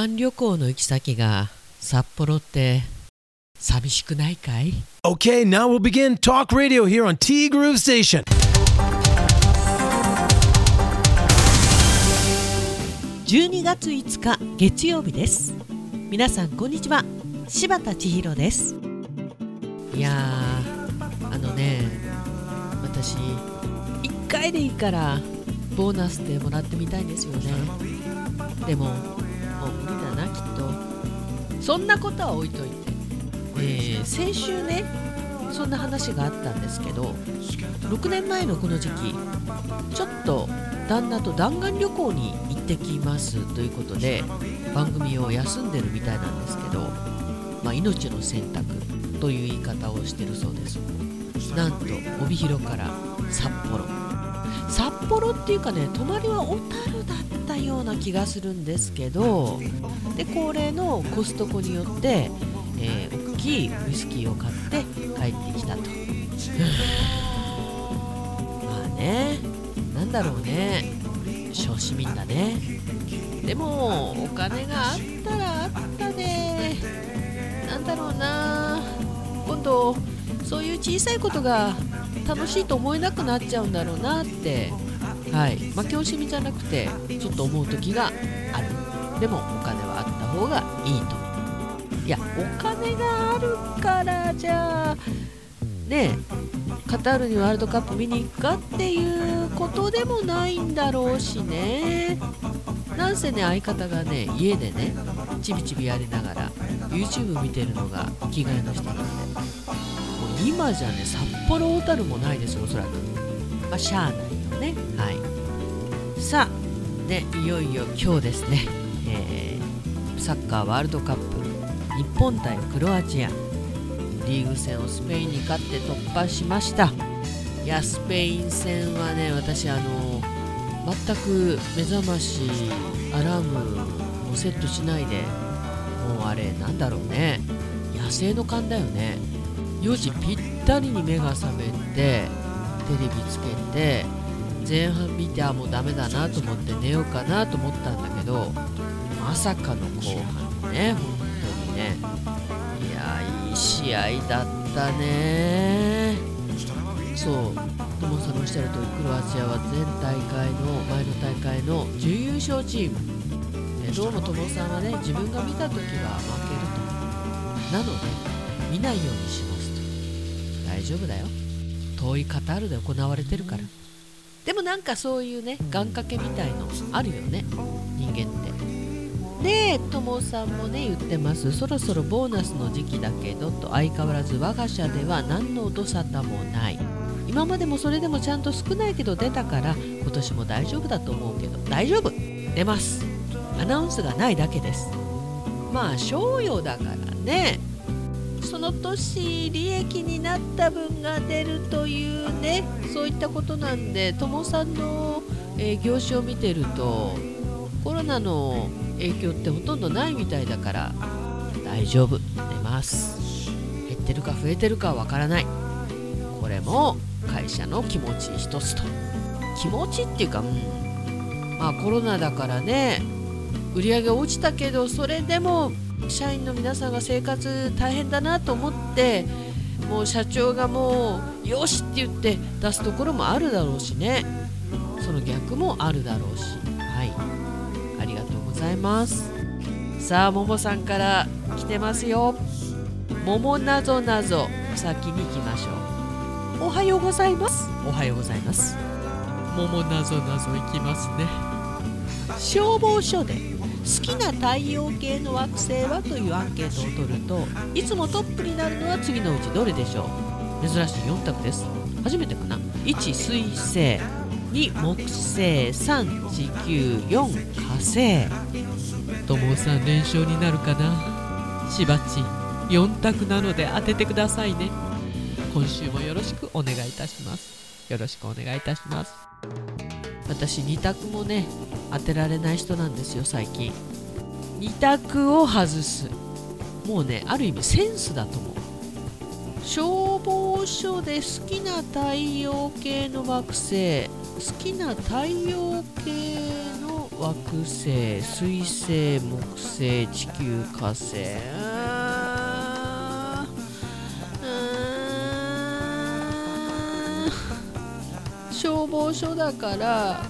岸旅行の行き先が札幌って寂しくないかい？Okay, now we'll begin talk radio here on T Groove Station. 12月5日月曜日です。皆さんこんにちは。柴田千尋です。いやーあのね私1回でいいからボーナスってもらってみたいんですよね。でももう無理だなきっと。そんなことは置いといて、えー先週ねそんな話があったんですけど6年前のこの時期ちょっと旦那と弾丸旅行に行ってきますということで番組を休んでるみたいなんですけど、まあ、命の選択という言い方をしてるそうです。なんと帯広から札幌。札幌っていうかね泊まりは小樽だったたような気がするんですけどで恒例のコストコによって、えー大きいウイスキーを買って帰ってきたと。まあねなんだろうね。小市民だね。でもお金があったらあったでなんだろうな。今度そういう小さいことが楽しいと思えなくなっちゃうんだろうなってはい。まあ教師みじゃなくてちょっと思う時がある。でもお金はあった方がいいと。いやお金があるからじゃあねカタールにワールドカップ見に行くかっていうことでもないんだろうしね。なんせね相方がね家でねちびちびやりながら YouTube 見てるのが生きがいの人なんで。もう今じゃね札幌小樽もないですおそらく。まあしゃあない。ね。はい。さあねいよいよ今日ですね、えーサッカーワールドカップ日本対クロアチア。リーグ戦をスペインに勝って突破しました。いやスペイン戦はね私あの全く目覚ましアラームをセットしないでもうあれなんだろうね。野生の勘だよね。4時ぴったりに目が覚めてテレビつけて前半見てあもうダメだなと思って寝ようかなと思ったんだけどまさかの後半ね本当にね。いやいい試合だったね。そう。トモさんのおっしゃる通りクロアチアは前大会の前の大会の準優勝チーム。どうもトモさんはね自分が見た時は負けると。なので見ないようにしますと。大丈夫だよ。遠いカタールで行われてるから。でもなんかそういうね願掛けみたいのあるよね人間って。でともさんもね言ってます。そろそろボーナスの時期だけどと相変わらず我が社では何の音沙汰もない。今までもそれでもちゃんと少ないけど出たから今年も大丈夫だと思うけど大丈夫。出ます。アナウンスがないだけです。まあ賞与だからねその年利益になった分が出るというねそういったことなんでともさんの、えー業種を見てるとコロナの影響ってほとんどないみたいだから大丈夫出ます。減ってるか増えてるかわからない。これも会社の気持ち一つと。気持ちっていうか、うん、まあコロナだからね売り上げ落ちたけどそれでも社員の皆さんが生活大変だなと思ってもう社長がもうよしって言って出すところもあるだろうしね。その逆もあるだろうし。はい。ありがとうございます。さあももさんから来てますよ。桃なぞなぞ先に行きましょう。おはようございます。おはようございます。桃なぞなぞいきますね。消防署で好きな太陽系の惑星は？というアンケートを取るといつもトップになるのは次のうちどれでしょう？珍しい4択です。初めてかな？1水星2木星3地球4火星。ともさん連勝になるかな？しばち4択なので当ててくださいね。今週もよろしくお願いいたします。よろしくお願いいたします。私2択もね当てられない人なんですよ最近。2択を外す。もうねある意味センスだと思う。消防署で好きな太陽系の惑星好きな太陽系の惑星水星木星地球火星。消防署だから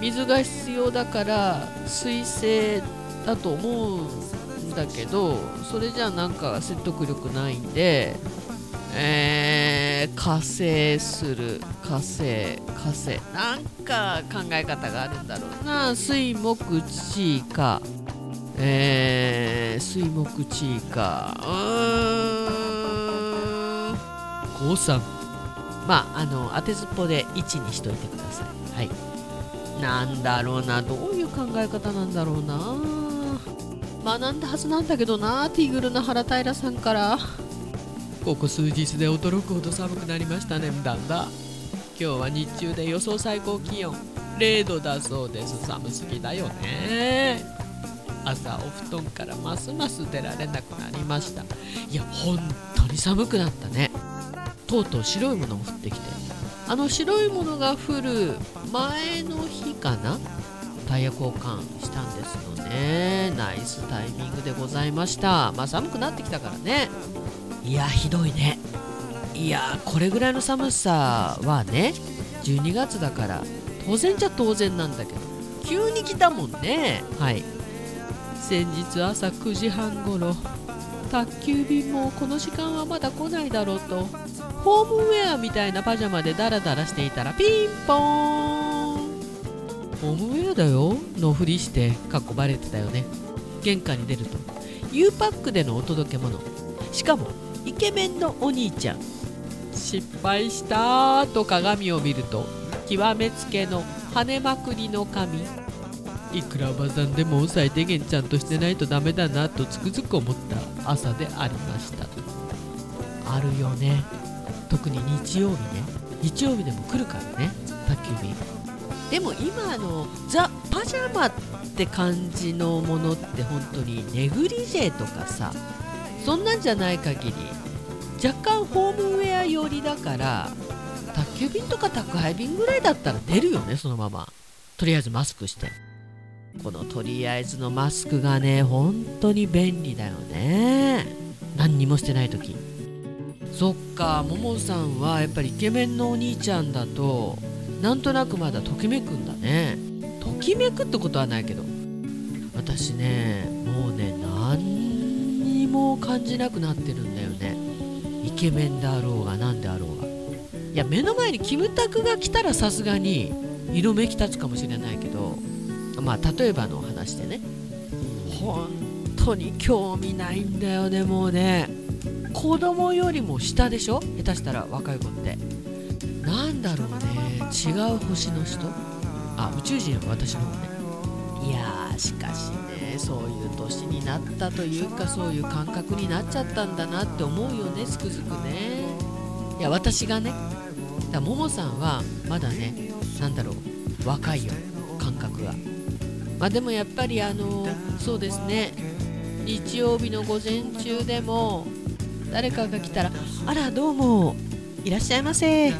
水が必要だから水星だと思うんだけどそれじゃなんか説得力ないんでえー、火星する。火星火星。なんか考え方があるんだろうな。水木地火えー、水木地火うーん。高三まああの当てずっぽで1にしといてください。はい。なんだろうなどういう考え方なんだろうな。学んだはずなんだけどなティグルの原平さんから。ここ数日で驚くほど寒くなりましたねだんだ今日は日中で予想最高気温。0度だそうです。寒すぎだよね。朝お布団からますます出られなくなりました。いや本当に寒くなったね。とうとう白いものも降ってきて。あの白いものが降る前の日かな？タイヤ交換したんですよね。ナイスタイミングでございました。まあ寒くなってきたからね。いやひどいね。いやこれぐらいの寒さはね12月だから当然じゃ当然なんだけど急に来たもんね。はい。先日朝9時半ごろ宅急便もこの時間はまだ来ないだろうと。ホームウェアみたいなパジャマでダラダラしていたらピンポーン。ホームウェアだよ。のふりしてかっこバレてたよね。玄関に出ると。U パックでのお届け物しかもイケメンのお兄ちゃん。失敗したーと鏡を見ると極めつけの跳ねまくりの髪いくらおばさんでも最低限ちゃんとしてないとダメだなとつくづく思った朝でありました。あるよね。特に日曜日ね。日曜日でも来るからね。宅急便。でも今あのザ・パジャマって感じのものって本当にネグリジェとかさそんなんじゃない限り若干ホームウェア寄りだから宅急便とか宅配便ぐらいだったら出るよねそのまま。とりあえずマスクして。このとりあえずのマスクがね本当に便利だよね。何にもしてない時。そっかももさんはやっぱりイケメンのお兄ちゃんだとなんとなくまだときめくんだね。ときめくってことはないけど。私ねもうね何にも感じなくなってるんだよね。イケメンであろうが何であろうが。いや目の前にキムタクが来たらさすがに色めき立つかもしれないけど。まあ例えばの話でね。本当に興味ないんだよねもうね。子供よりも下でしょ？下手したら若い子って。なんだろうね。違う星の人？あ宇宙人は私の方ね。いやーしかしねそういう年になったというかそういう感覚になっちゃったんだなって思うよねつくづくね。いや私がねだももさんはまだねなんだろう若いよ感覚が。まあでもやっぱりあのそうですね。日曜日の午前中でも誰かが来たら「あらどうもいらっしゃいませ。上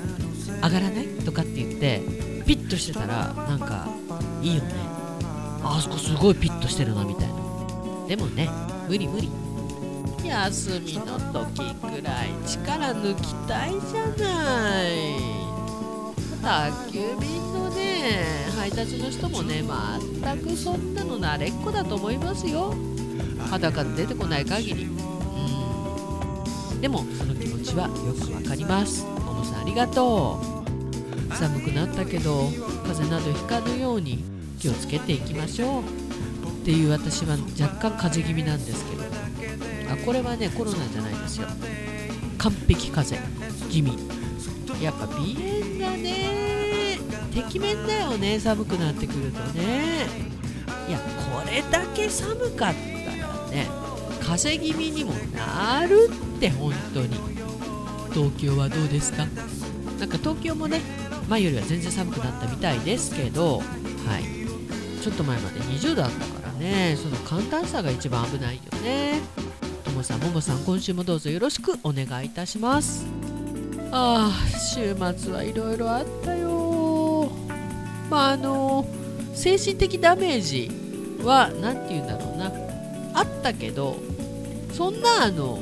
がらない?」とかって言ってピッとしてたらなんかいいよねあそこすごいピッとしてるなみたいな。でもね無理無理。休みの時くらい力抜きたいじゃない。宅急便のね配達の人もね全くそんなの慣れっこだと思いますよ。裸で出てこない限り。でもその気持ちはよくわかります。ももさんありがとう。寒くなったけど風邪などひかぬように気をつけていきましょう。っていう私は若干風邪気味なんですけど。あこれはねコロナじゃないですよ。完璧風邪気味。やっぱ鼻炎がね。てきめんだよね寒くなってくるとね。いやこれだけ寒かったらね。風邪気味にもなるって本当に。東京はどうですか？なんか東京もね前よりは全然寒くなったみたいですけどはい。ちょっと前まで20度あったからねその寒暖差が一番危ないよね。ともさんももさん今週もどうぞよろしくお願いいたします。ああ週末はいろいろあったよ。まああの精神的ダメージは何て言うんだろうな。あったけどそんなあの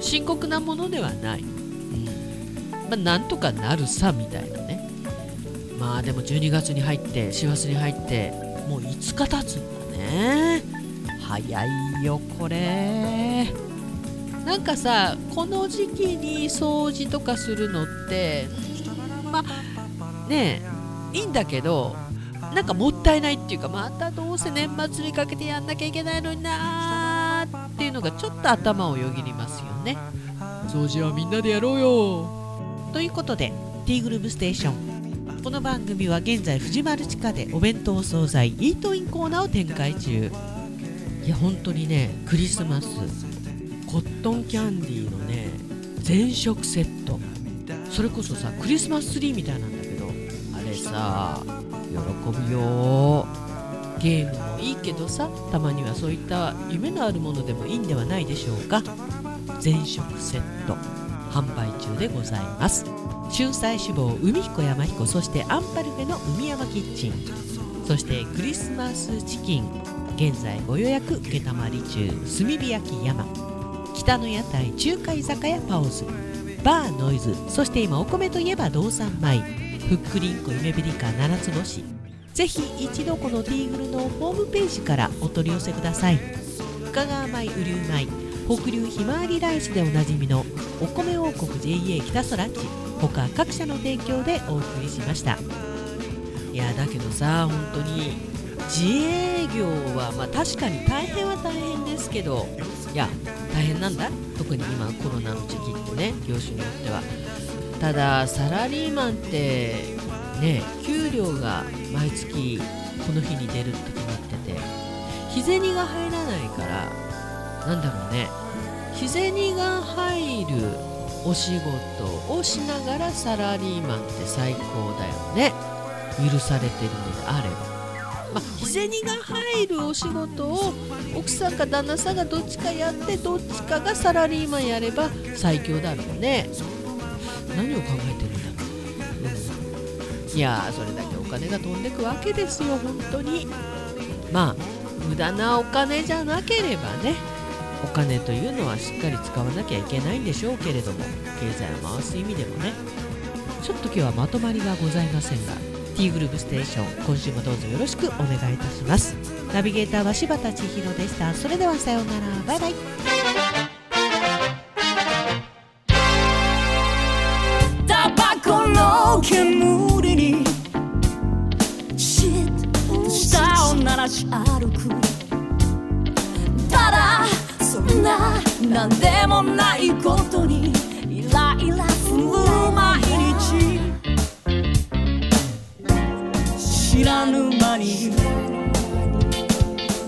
深刻なものではない、うん。まあ、なんとかなるさみたいなね。まあでも12月に入って師走に入ってもう5日経つんだね。早いよこれ。なんかさこの時期に掃除とかするのってまあねえいいんだけどなんかもったいないっていうかまたどうせ年末にかけてやんなきゃいけないのになーっていうのがちょっと頭をよぎりますよね。掃除はみんなでやろうよ。ということでティーグループステーション。この番組は現在藤丸地下でお弁当惣菜イートインコーナーを展開中。いや本当にねクリスマスコットンキャンディーのね全色セット。それこそさクリスマスツリーみたいなんだけどあれさ喜ぶよゲームもいいけどさたまにはそういった夢のあるものでもいいんではないでしょうか。全色セット販売中でございます。春菜志望海彦山彦そしてアンパルフェの海山キッチン。そしてクリスマスチキン現在ご予約承り中。炭火焼き山。北の屋台中華居酒屋パオズバーノイズ。そして今お米といえば道産米。ふっくりんこ夢ビリカ七つ星。ぜひ一度このティーグルのホームページからお取り寄せください。深川米雨竜米北流ひまわりライスでおなじみのお米王国 JA 北空地他各社の提供でお送りしました。いやだけどさ本当に自営業はまあ確かに大変は大変ですけどいや大変なんだ？特に今コロナの時期ってね業種によっては。ただサラリーマンってね給料が毎月この日に出るって決まってて日銭が入らないからなんだろうね日銭が入るお仕事をしながらサラリーマンって最高だよね。許されてるのであれば。まあ、日銭が入るお仕事を奥さんか旦那さんがどっちかやってどっちかがサラリーマンやれば最強だろうね。何を考えてるんだ、いやーそれだけお金が飛んでくわけですよ本当に。まあ無駄なお金じゃなければねお金というのはしっかり使わなきゃいけないんでしょうけれども経済を回す意味でもね。ちょっと今日はまとまりがございませんが T グループステーション今週もどうぞよろしくお願いいたします。ナビゲーターは柴田千尋でした。それではさようなら。バイバイ。タバコの煙し歩くただそんな何でもないことにイライラする毎日知らぬ間に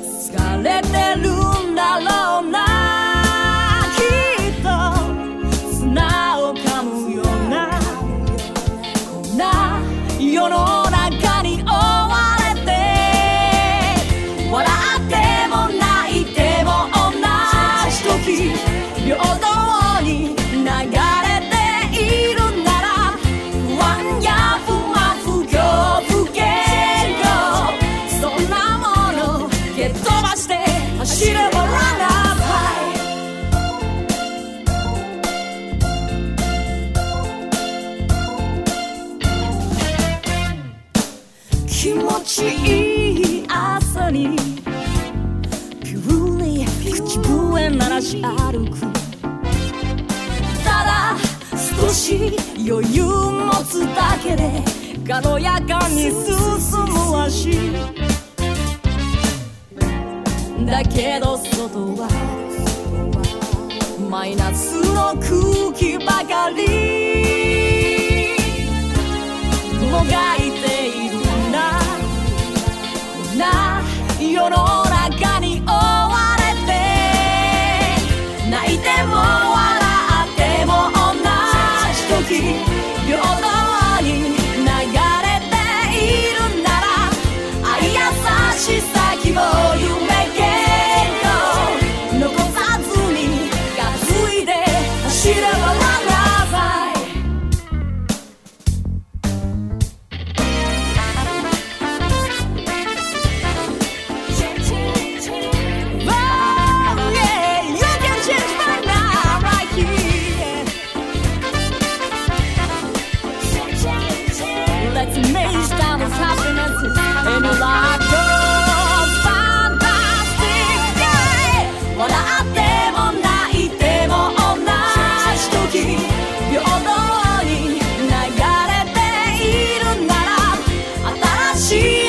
疲れてるんだろうな。気持ちいい朝にピューに口笛鳴らし歩く。ただ少し余裕持つだけで軽やかに進む足。だけど外はマイナスの空気ばかり。もがい心。